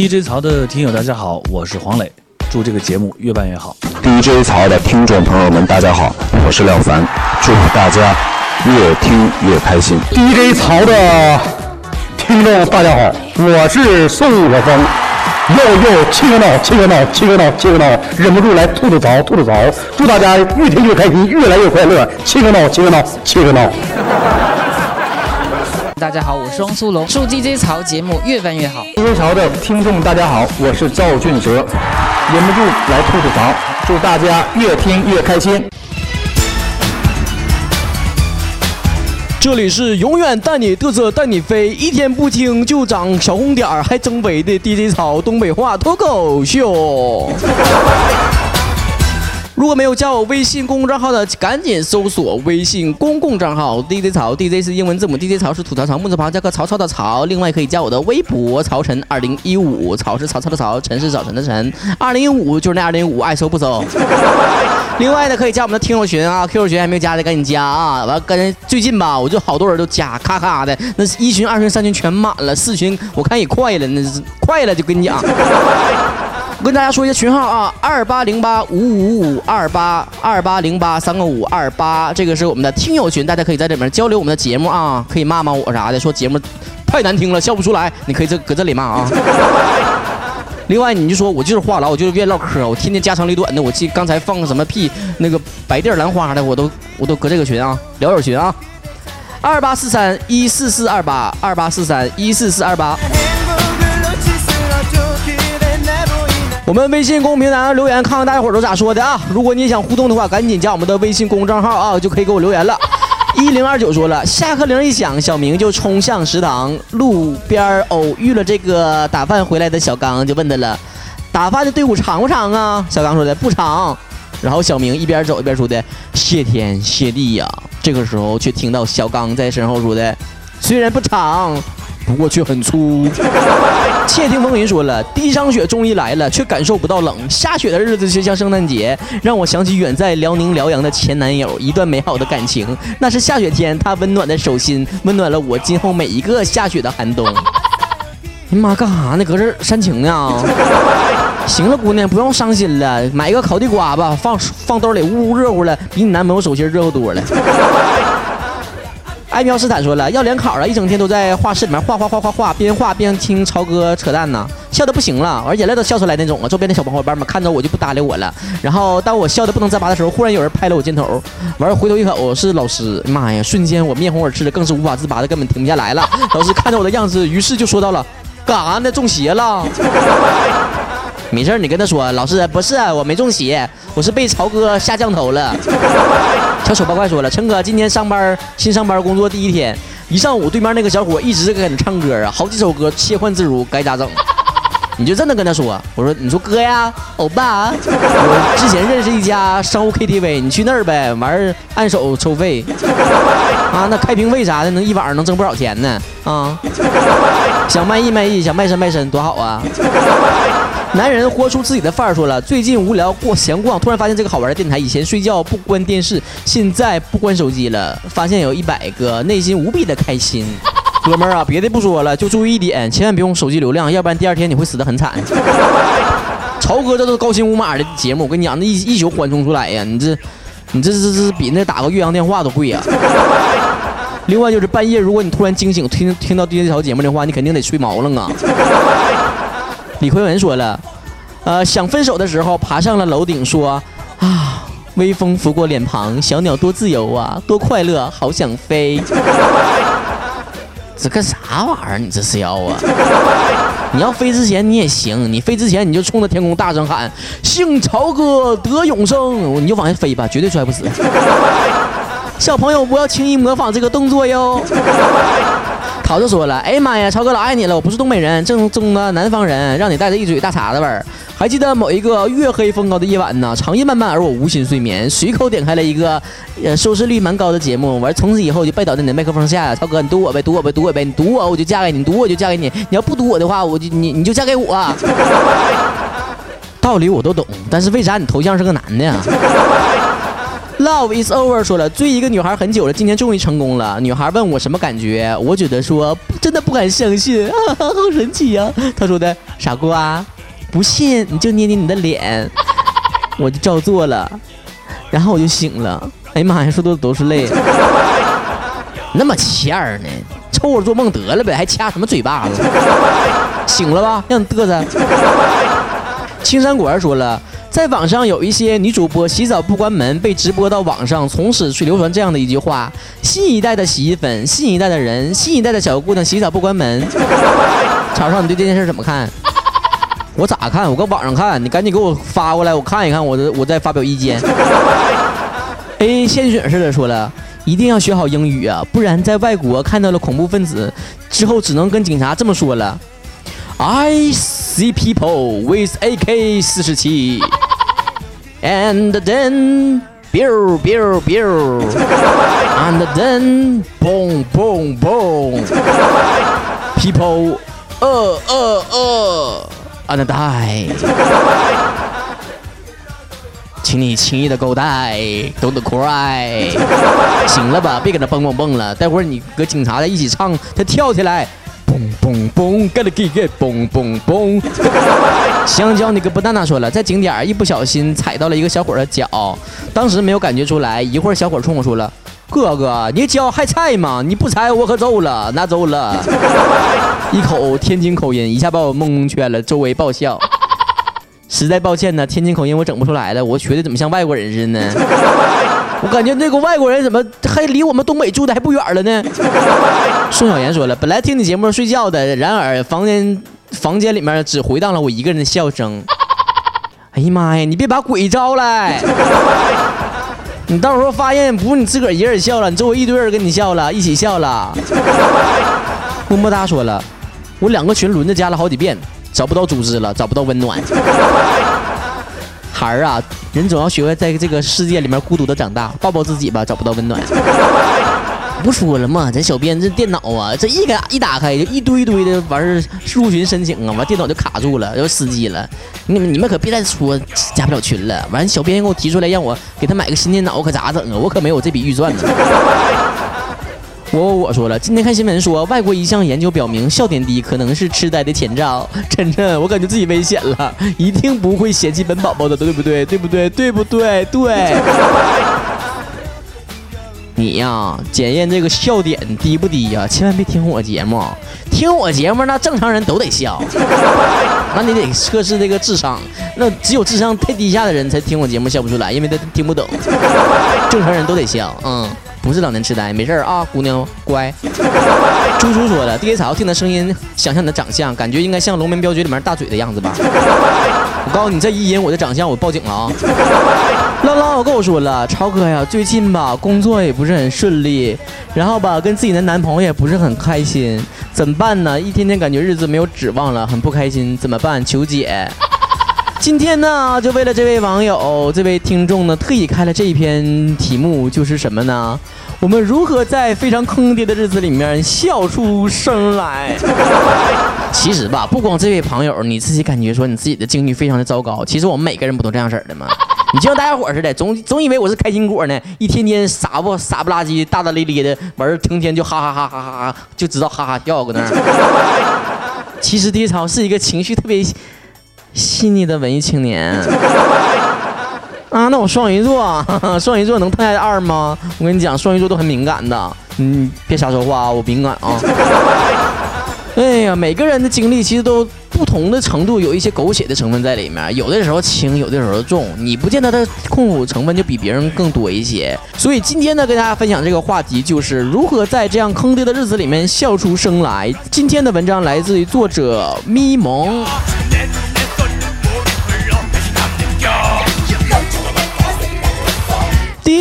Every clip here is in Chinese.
DJ 曹的听友大家好，我是黄磊，祝这个节目越办越好。DJ 曹的听众朋友们，大家好，我是廖凡，祝大家越听越开心。DJ 曹的听众大家好，我是宋晓峰。又又七个闹，七个闹，七个闹，七个闹，忍不住来吐吐槽，吐吐槽。祝大家越听越开心，越来越快乐。七个闹，七个闹，七个闹。大家好，我是汪苏泷，祝 DJ 曹节目越办越好。DJ 曹的听众大家好，我是赵俊哲，忍不住来吐吐槽，祝大家越听越开心。这里是永远带你嘚瑟带你飞，一天不听就长小红点儿，还增肥的 DJ 曹东北话脱口秀。如果没有加我微信公众账号的，赶紧搜索微信公共账号 DJ 曹，DJ 是英文字母，DJ 曹是吐槽曹木字旁加个曹操的曹。另外可以加我的微博曹晨二零一五，曹是曹操的曹，晨是早晨的晨，二零一五就是那二零一五，爱搜不搜？另外呢，可以加我们的听友群啊，QQ 群还没有加的赶紧加啊！完，跟最近吧，我就好多人都加，咔咔的，那一群、二群、三群全满了，四群我看也快了，那是快了就跟你讲。我跟大家说一下群号啊，二八零八五五五二八二八零八三个五二八，这个是我们的听友群，大家可以在里面交流我们的节目啊，可以骂骂我啥的，说节目太难听了，笑不出来，你可以这搁这里骂啊。另外，你就说我就是话痨，我就是愿意唠嗑，我天天家长里短的。我记刚才放个什么屁，那个白地儿兰花的，我都我都搁这个群啊，聊友群啊，二八四三一四四二八二八四三一四四二八。我们微信公众平台上留言，看看大家伙都咋说的啊！如果你也想互动的话，赶紧加我们的微信公众账号啊，就可以给我留言了。一零二九说了，下课铃一响，小明就冲向食堂，路边偶遇了这个打饭回来的小刚，就问他了：“打饭的队伍长不长啊？”小刚说的：“不长。”然后小明一边走一边说的：“谢天谢地呀！”这个时候却听到小刚在身后说的：“虽然不长，不过却很粗。”窃听风云说了，第一场雪终于来了，却感受不到冷。下雪的日子就像圣诞节，让我想起远在辽宁辽阳的前男友，一段美好的感情。那是下雪天，他温暖的手心温暖了我今后每一个下雪的寒冬。你妈干啥呢？搁这煽情呢？行了，姑娘，不用伤心了，买一个烤地瓜吧，放放兜里，呜呜热乎了，比你男朋友手心热乎多了。艾苗斯坦说了，要联考了，一整天都在画室里面画画画画画，边画边听超哥扯淡呢，笑的不行了，而眼泪都笑出来那种啊。周边的小伙伴们看着我就不搭理我了。然后当我笑的不能自拔的时候，忽然有人拍了我肩头，完了回头一看，我是老师，妈呀！瞬间我面红耳赤的，更是无法自拔的，根本停不下来了。老师看着我的样子，于是就说到了，干啥呢？中邪了？没事你跟他说，老师不是我没中邪，我是被曹哥下降头了。小丑八怪说了，陈哥今天上班新上班工作第一天，一上午对面那个小伙一直在那唱歌啊，好几首歌切换自如，该咋整？你就这么跟他说，我说你说哥呀，欧巴，我之前认识一家商务 KTV，你去那儿呗，完儿按手收费，啊，那开瓶费啥的能一晚上能挣不少钱呢，啊，想卖艺卖艺，想卖身卖身，多好啊！男人活出自己的范儿，说了，最近无聊过闲逛，突然发现这个好玩的电台。以前睡觉不关电视，现在不关手机了，发现有一百个，内心无比的开心。哥们儿啊，别的不说了，就注意一点，千万别用手机流量，要不然第二天你会死得很惨。曹哥这都是高薪无码的节目，我跟你讲，那一一宿缓冲出来呀，你这，你这这这比那打个岳阳电话都贵呀。另外就是半夜，如果你突然惊醒，听听到这条节目的话，你肯定得睡毛了啊。李奎文说了，呃，想分手的时候爬上了楼顶，说啊，微风拂过脸庞，小鸟多自由啊，多快乐，好想飞。这干啥玩意儿？你这是要啊？你要飞之前你也行，你飞之前你就冲着天空大声喊“姓曹哥得永生”，你就往下飞吧，绝对摔不死。小朋友不要轻易模仿这个动作哟。桃子说了：“哎呀妈呀，曹哥老爱你了！我不是东北人，正宗的南方人，让你带着一嘴大碴子味儿。还记得某一个月黑风高的夜晚呢，长夜漫漫而我无心睡眠，随口点开了一个呃收视率蛮高的节目，完从此以后就拜倒在你的麦克风下。超哥，你堵我呗，堵我呗，堵我呗，你堵我我就嫁给你，堵我就嫁给你。你要不堵我的话，我就你你就嫁给我。道理我都懂，但是为啥你头像是个男的呀？” Love is over 说了，追一个女孩很久了，今天终于成功了。女孩问我什么感觉，我觉得说真的不敢相信，好神奇呀、她说的傻瓜，不信你就捏捏你的脸，我就照做了，然后我就醒了。哎呀妈呀，说多都是泪，那么欠儿呢，凑合做梦得了呗，还掐什么嘴巴子？醒了吧，让你嘚瑟。青山果儿说了。在网上有一些女主播洗澡不关门，被直播到网上，从此去流传这样的一句话：新一代的洗衣粉，新一代的人，新一代的小姑娘洗澡不关门。曹少，你对这件事怎么看？我咋看？我搁网上看，你赶紧给我发过来，我看一看，我的我再发表意见。A 献血似的说了，一定要学好英语啊，不然在外国看到了恐怖分子之后，只能跟警察这么说了：I see people with AK 四十七。And then, biu biu biu，and then, boom boom boom. People, 呃呃，and die. 请你轻易的 go die，don't cry。行了吧，别搁那蹦蹦蹦了，待会儿你搁警察在一起唱，他跳起来。嘣嘣嘣，get get get，嘣嘣嘣。香蕉那个不蛋蛋说了，在景点一不小心踩到了一个小伙的脚，当时没有感觉出来，一会儿小伙冲我说了：“哥哥，你脚还踩吗？你不踩我可走了，拿走了。”一口天津口音，一下把我蒙圈了，周围爆笑。实在抱歉呢，天津口音我整不出来了，我学的怎么像外国人似的呢？我感觉那个外国人怎么还离我们东北住的还不远了呢？宋小妍说了，本来听你节目睡觉的，然而房间房间里面只回荡了我一个人的笑声。哎呀妈呀，你别把鬼招来！你到时候发现不是你自个儿一人笑了，你周围一堆人跟你笑了，一起笑了。么么哒说了，我两个群轮着加了好几遍，找不到组织了，找不到温暖。孩儿啊，人总要学会在这个世界里面孤独的长大，抱抱自己吧，找不到温暖。不说了吗？咱小编这电脑啊，这一打一打开就一堆堆的完事入群申请啊，完电脑就卡住了，要死机了。你们你们可别再说加不了群了。完小编给我提出来让我给他买个新电脑，可咋整啊？我可没有这笔预算呢。我我我说了，今天看新闻说，外国一项研究表明，笑点低可能是痴呆的前兆。晨晨，我感觉自己危险了，一定不会嫌弃本宝宝的，对不对？对不对？对不对？对。你呀，检验这个笑点低不低呀？千万别听我节目，听我节目那正常人都得笑，那你得测试这个智商，那只有智商太低下的人才听我节目笑不出来，因为他听不懂，正常人都得笑，嗯。不是老年痴呆，没事啊，姑娘乖。猪猪说了，地草听他声音，想象你的长相，感觉应该像《龙门镖局》里面大嘴的样子吧？我告诉你，这一音我的长相，我报警了啊！浪浪，我跟我说了，超哥呀，最近吧，工作也不是很顺利，然后吧，跟自己的男朋友也不是很开心，怎么办呢？一天天感觉日子没有指望了，很不开心，怎么办？求解。今天呢，就为了这位网友、这位听众呢，特意开了这一篇题目，就是什么呢？我们如何在非常坑爹的日子里面笑出声来？其实吧，不光这位朋友，你自己感觉说你自己的境遇非常的糟糕，其实我们每个人不都这样式儿的吗？你就像大家伙似的，总总以为我是开心果呢，一天天傻不傻不拉几、大大咧咧的，完儿成天就哈哈哈哈哈哈，就知道哈哈笑搁那儿。其实低潮是一个情绪特别。细腻的文艺青年 啊，那我双鱼座，双鱼座能碰下二吗？我跟你讲，双鱼座都很敏感的，嗯，别瞎说话啊，我敏感啊。哎呀，每个人的经历其实都不同的程度，有一些狗血的成分在里面，有的时候轻，有的时候重，你不见得它痛苦成分就比别人更多一些。所以今天呢，跟大家分享这个话题，就是如何在这样坑爹的日子里面笑出声来。今天的文章来自于作者咪蒙。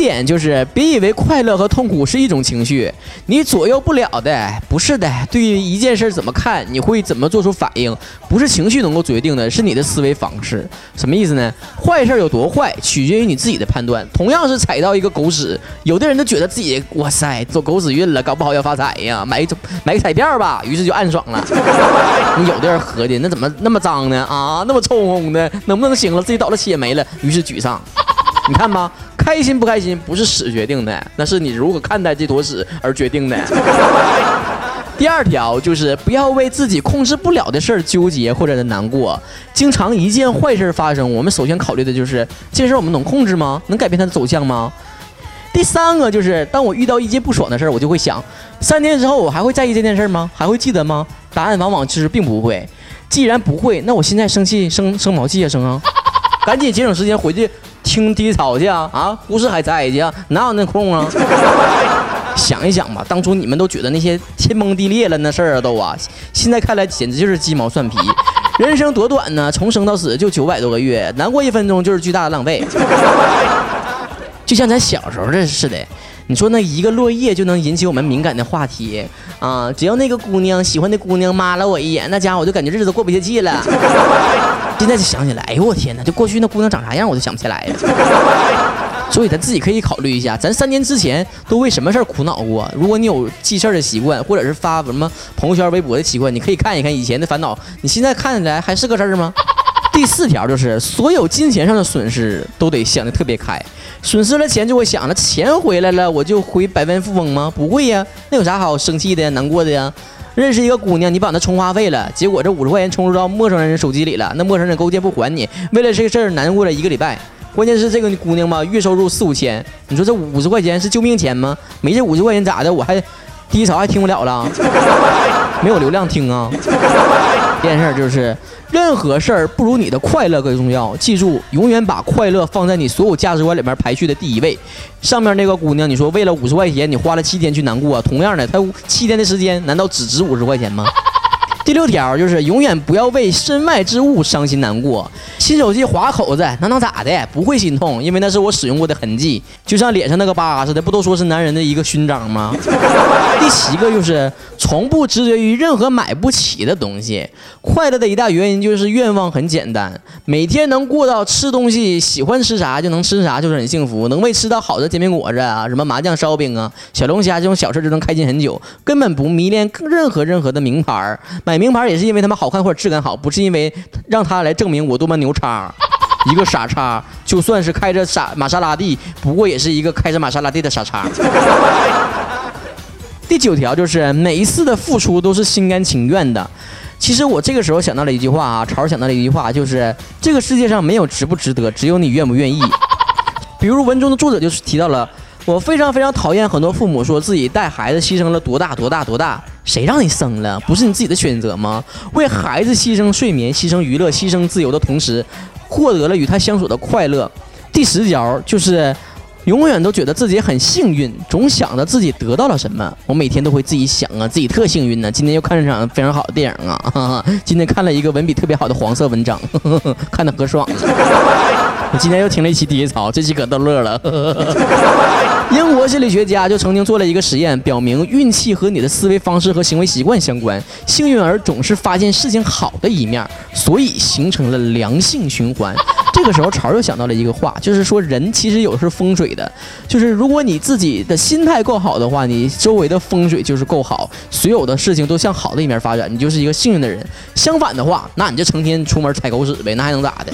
点就是，别以为快乐和痛苦是一种情绪，你左右不了的。不是的，对于一件事怎么看，你会怎么做出反应，不是情绪能够决定的，是你的思维方式。什么意思呢？坏事有多坏，取决于你自己的判断。同样是踩到一个狗屎，有的人都觉得自己哇塞走狗屎运了，搞不好要发财呀，买一买个彩票吧，于是就暗爽了。你有的人合计，那怎么那么脏呢？啊，那么臭烘烘的，能不能行了？自己倒了血霉了，于是沮丧。你看吧。开心不开心不是屎决定的，那是你如何看待这坨屎而决定的。第二条就是不要为自己控制不了的事儿纠结或者难过。经常一件坏事发生，我们首先考虑的就是这事儿我们能控制吗？能改变它的走向吗？第三个就是当我遇到一件不爽的事儿，我就会想，三天之后我还会在意这件事儿吗？还会记得吗？答案往往就是并不会。既然不会，那我现在生气生生毛气啊生啊！赶紧节省时间回去听低潮去啊！啊，故事还在去啊，哪有那空啊？想一想吧，当初你们都觉得那些天崩地裂了那事儿啊都啊，现在看来简直就是鸡毛蒜皮。人生多短呢，从生到死就九百多个月，难过一分钟就是巨大的浪费。就像咱小时候这似的，你说那一个落叶就能引起我们敏感的话题啊！只要那个姑娘喜欢的姑娘骂了我一眼，那家伙我就感觉日子过不下去了。现在就想起来，哎呦我天哪！就过去那姑娘长啥样我都想不起来了。所以咱自己可以考虑一下，咱三年之前都为什么事儿苦恼过？如果你有记事儿的习惯，或者是发什么朋友圈、微博的习惯，你可以看一看以前的烦恼，你现在看起来还是个事儿吗？第四条就是所有金钱上的损失都得想得特别开，损失了钱就会想着钱回来了我就回百万富翁吗？不会呀，那有啥好生气的呀、难过的呀？认识一个姑娘，你把她充话费了，结果这五十块钱充入到陌生人手机里了，那陌生人勾践不还你，为了这个事儿难过了一个礼拜。关键是这个姑娘吧，月收入四五千，你说这五十块钱是救命钱吗？没这五十块钱咋的？我还第一潮还听不了了，没有流量听啊。这件事就是，任何事儿不如你的快乐更重要。记住，永远把快乐放在你所有价值观里面排序的第一位。上面那个姑娘，你说为了五十块钱，你花了七天去难过，同样的，她七天的时间，难道只值五十块钱吗？第六条就是永远不要为身外之物伤心难过。新手机划口子，那能咋的？不会心痛，因为那是我使用过的痕迹，就像脸上那个疤似的。不都说是男人的一个勋章吗？第七个就是从不执着于任何买不起的东西。快乐的一大原因就是愿望很简单，每天能过到吃东西喜欢吃啥就能吃啥，就是很幸福。能为吃到好的煎饼果子啊，什么麻酱烧饼啊，小龙虾这种小事就能开心很久，根本不迷恋任何任何的名牌买。名牌也是因为他们好看或者质感好，不是因为让他来证明我多么牛叉。一个傻叉，就算是开着傻玛莎拉蒂，不过也是一个开着玛莎拉蒂的傻叉。第九条就是每一次的付出都是心甘情愿的。其实我这个时候想到了一句话啊，潮想到了一句话，就是这个世界上没有值不值得，只有你愿不愿意。比如文中的作者就是提到了。我非常非常讨厌很多父母说自己带孩子牺牲了多大多大多大，谁让你生了？不是你自己的选择吗？为孩子牺牲睡眠、牺牲娱乐、牺牲自由的同时，获得了与他相处的快乐。第十条就是，永远都觉得自己很幸运，总想着自己得到了什么。我每天都会自己想啊，自己特幸运呢。今天又看了场非常好的电影啊，今天看了一个文笔特别好的黄色文章，看得可爽。我今天又听了一期第一槽，这期可逗乐了。英国心理学家就曾经做了一个实验，表明运气和你的思维方式和行为习惯相关。幸运儿总是发现事情好的一面，所以形成了良性循环。这个时候，潮又想到了一个话，就是说人其实有是风水的，就是如果你自己的心态够好的话，你周围的风水就是够好，所有的事情都向好的一面发展，你就是一个幸运的人。相反的话，那你就成天出门踩狗屎呗，那还能咋的？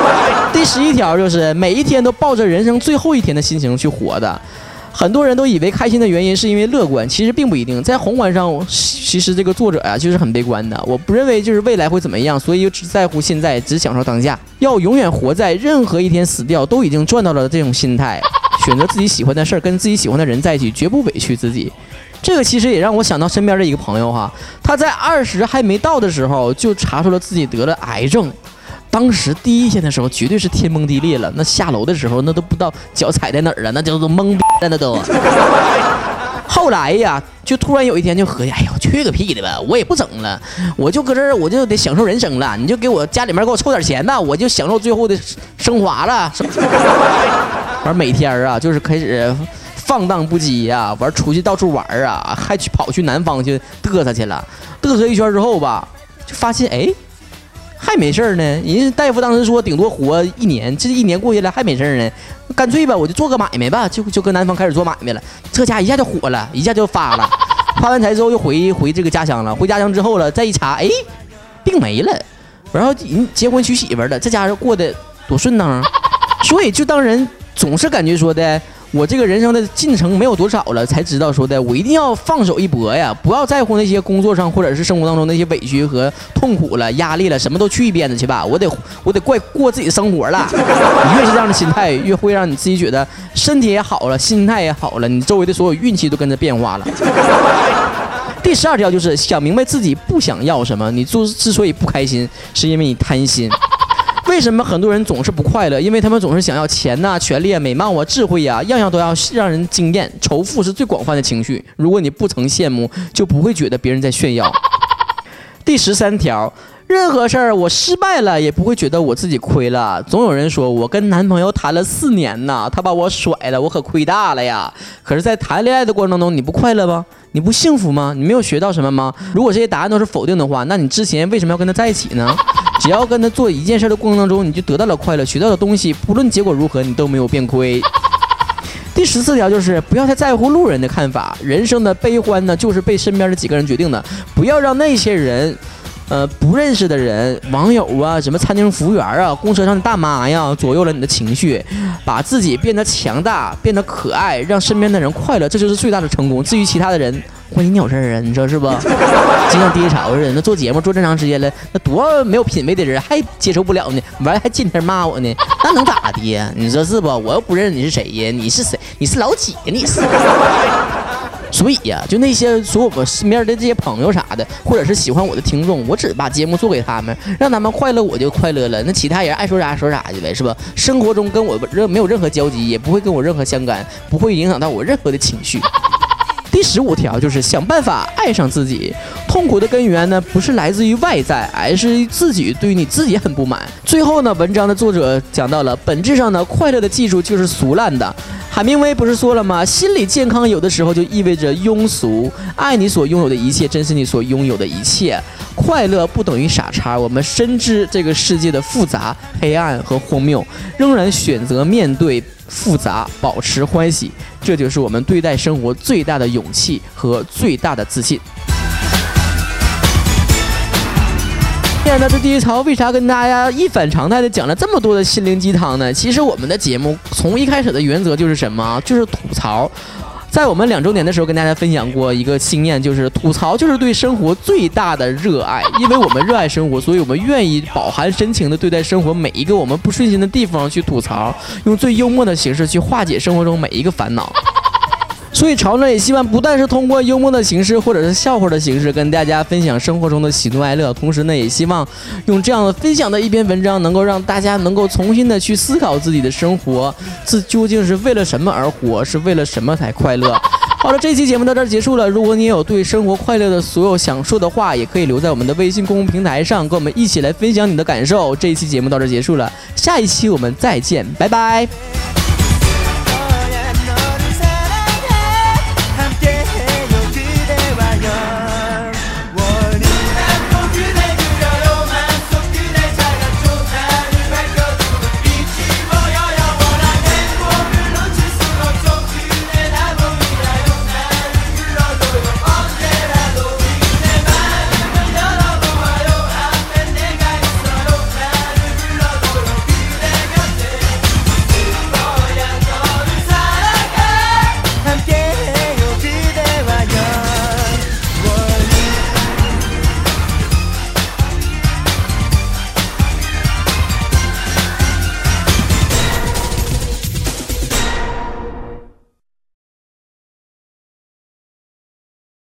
第十一条就是每一天都抱着人生最后一天的心情去活的。很多人都以为开心的原因是因为乐观，其实并不一定。在宏观上，其实这个作者呀就是很悲观的。我不认为就是未来会怎么样，所以只在乎现在，只享受当下。要永远活在任何一天死掉都已经赚到了这种心态，选择自己喜欢的事儿，跟自己喜欢的人在一起，绝不委屈自己。这个其实也让我想到身边的一个朋友哈，他在二十还没到的时候就查出了自己得了癌症。当时第一天的时候，绝对是天崩地裂了。那下楼的时候，那都不知道脚踩在哪儿了，那叫做懵逼那都。后来呀，就突然有一天就合计，哎呦，去个屁的吧，我也不整了，我就搁这儿，我就得享受人生了。你就给我家里面给我凑点钱吧，我就享受最后的升华了。完每天啊，就是开始放荡不羁呀，完出去到处玩啊，还去跑去南方去嘚瑟去了。嘚瑟一圈之后吧，就发现哎。还没事儿呢，人家大夫当时说顶多活一年，这一年过去了还没事儿呢，干脆吧，我就做个买卖吧，就就跟南方开始做买卖了，这家一下就火了，一下就发了，发完财之后又回回这个家乡了，回家乡之后了再一查，哎，病没了，然后人结婚娶媳妇了，这家伙过得多顺当啊，所以就当人总是感觉说的。我这个人生的进程没有多少了，才知道说的，我一定要放手一搏呀，不要在乎那些工作上或者是生活当中那些委屈和痛苦了、压力了，什么都去一边子去吧。我得，我得怪过自己的生活了。你越是这样的心态，越会让你自己觉得身体也好了，心态也好了，你周围的所有运气都跟着变化了。第十二条就是想明白自己不想要什么。你之之所以不开心，是因为你贪心。为什么很多人总是不快乐？因为他们总是想要钱呐、权力啊、美貌啊、智慧呀，样样都要让人惊艳。仇富是最广泛的情绪。如果你不曾羡慕，就不会觉得别人在炫耀。第十三条，任何事儿我失败了，也不会觉得我自己亏了。总有人说我跟男朋友谈了四年呢，他把我甩了，我可亏大了呀。可是，在谈恋爱的过程当中，你不快乐吗？你不幸福吗？你没有学到什么吗？如果这些答案都是否定的话，那你之前为什么要跟他在一起呢？只要跟他做一件事的过程当中，你就得到了快乐，学到的东西，不论结果如何，你都没有变亏。第十四条就是不要太在乎路人的看法，人生的悲欢呢，就是被身边的几个人决定的，不要让那些人。呃，不认识的人、网友啊，什么餐厅服务员啊，公车上的大妈呀，左右了你的情绪，把自己变得强大，变得可爱，让身边的人快乐，这就是最大的成功。至于其他的人，关你鸟事儿啊？你说是不？就像爹潮似的，那做节目做这么长时间了，那多没有品位的人还接受不了呢，完了还今天骂我呢，那能咋的呀？你说是不？我又不认识你是谁呀？你是谁？你是老几呀？你是？所以呀，就那些说我们身边的这些朋友啥的，或者是喜欢我的听众，我只把节目做给他们，让他们快乐，我就快乐了。那其他人爱说啥说啥去呗，是吧？生活中跟我任没有任何交集，也不会跟我任何相干，不会影响到我任何的情绪。第十五条就是想办法爱上自己。痛苦的根源呢，不是来自于外在，而是自己对于你自己很不满。最后呢，文章的作者讲到了，本质上呢，快乐的技术就是俗烂的。海明威不是说了吗？心理健康有的时候就意味着庸俗。爱你所拥有的一切，珍惜你所拥有的一切。快乐不等于傻叉。我们深知这个世界的复杂、黑暗和荒谬，仍然选择面对复杂，保持欢喜。这就是我们对待生活最大的勇气和最大的自信。天呢，这第一槽为啥跟大家一反常态的讲了这么多的心灵鸡汤呢？其实我们的节目从一开始的原则就是什么？就是吐槽。在我们两周年的时候，跟大家分享过一个经验，就是吐槽就是对生活最大的热爱。因为我们热爱生活，所以我们愿意饱含深情的对待生活每一个我们不顺心的地方去吐槽，用最幽默的形式去化解生活中每一个烦恼。所以，潮呢也希望不但是通过幽默的形式或者是笑话的形式跟大家分享生活中的喜怒哀乐，同时呢，也希望用这样的分享的一篇文章，能够让大家能够重新的去思考自己的生活，自究竟是为了什么而活，是为了什么才快乐。好了，这期节目到这儿结束了。如果你有对生活快乐的所有想说的话，也可以留在我们的微信公众平台上，跟我们一起来分享你的感受。这一期节目到这儿结束了，下一期我们再见，拜拜。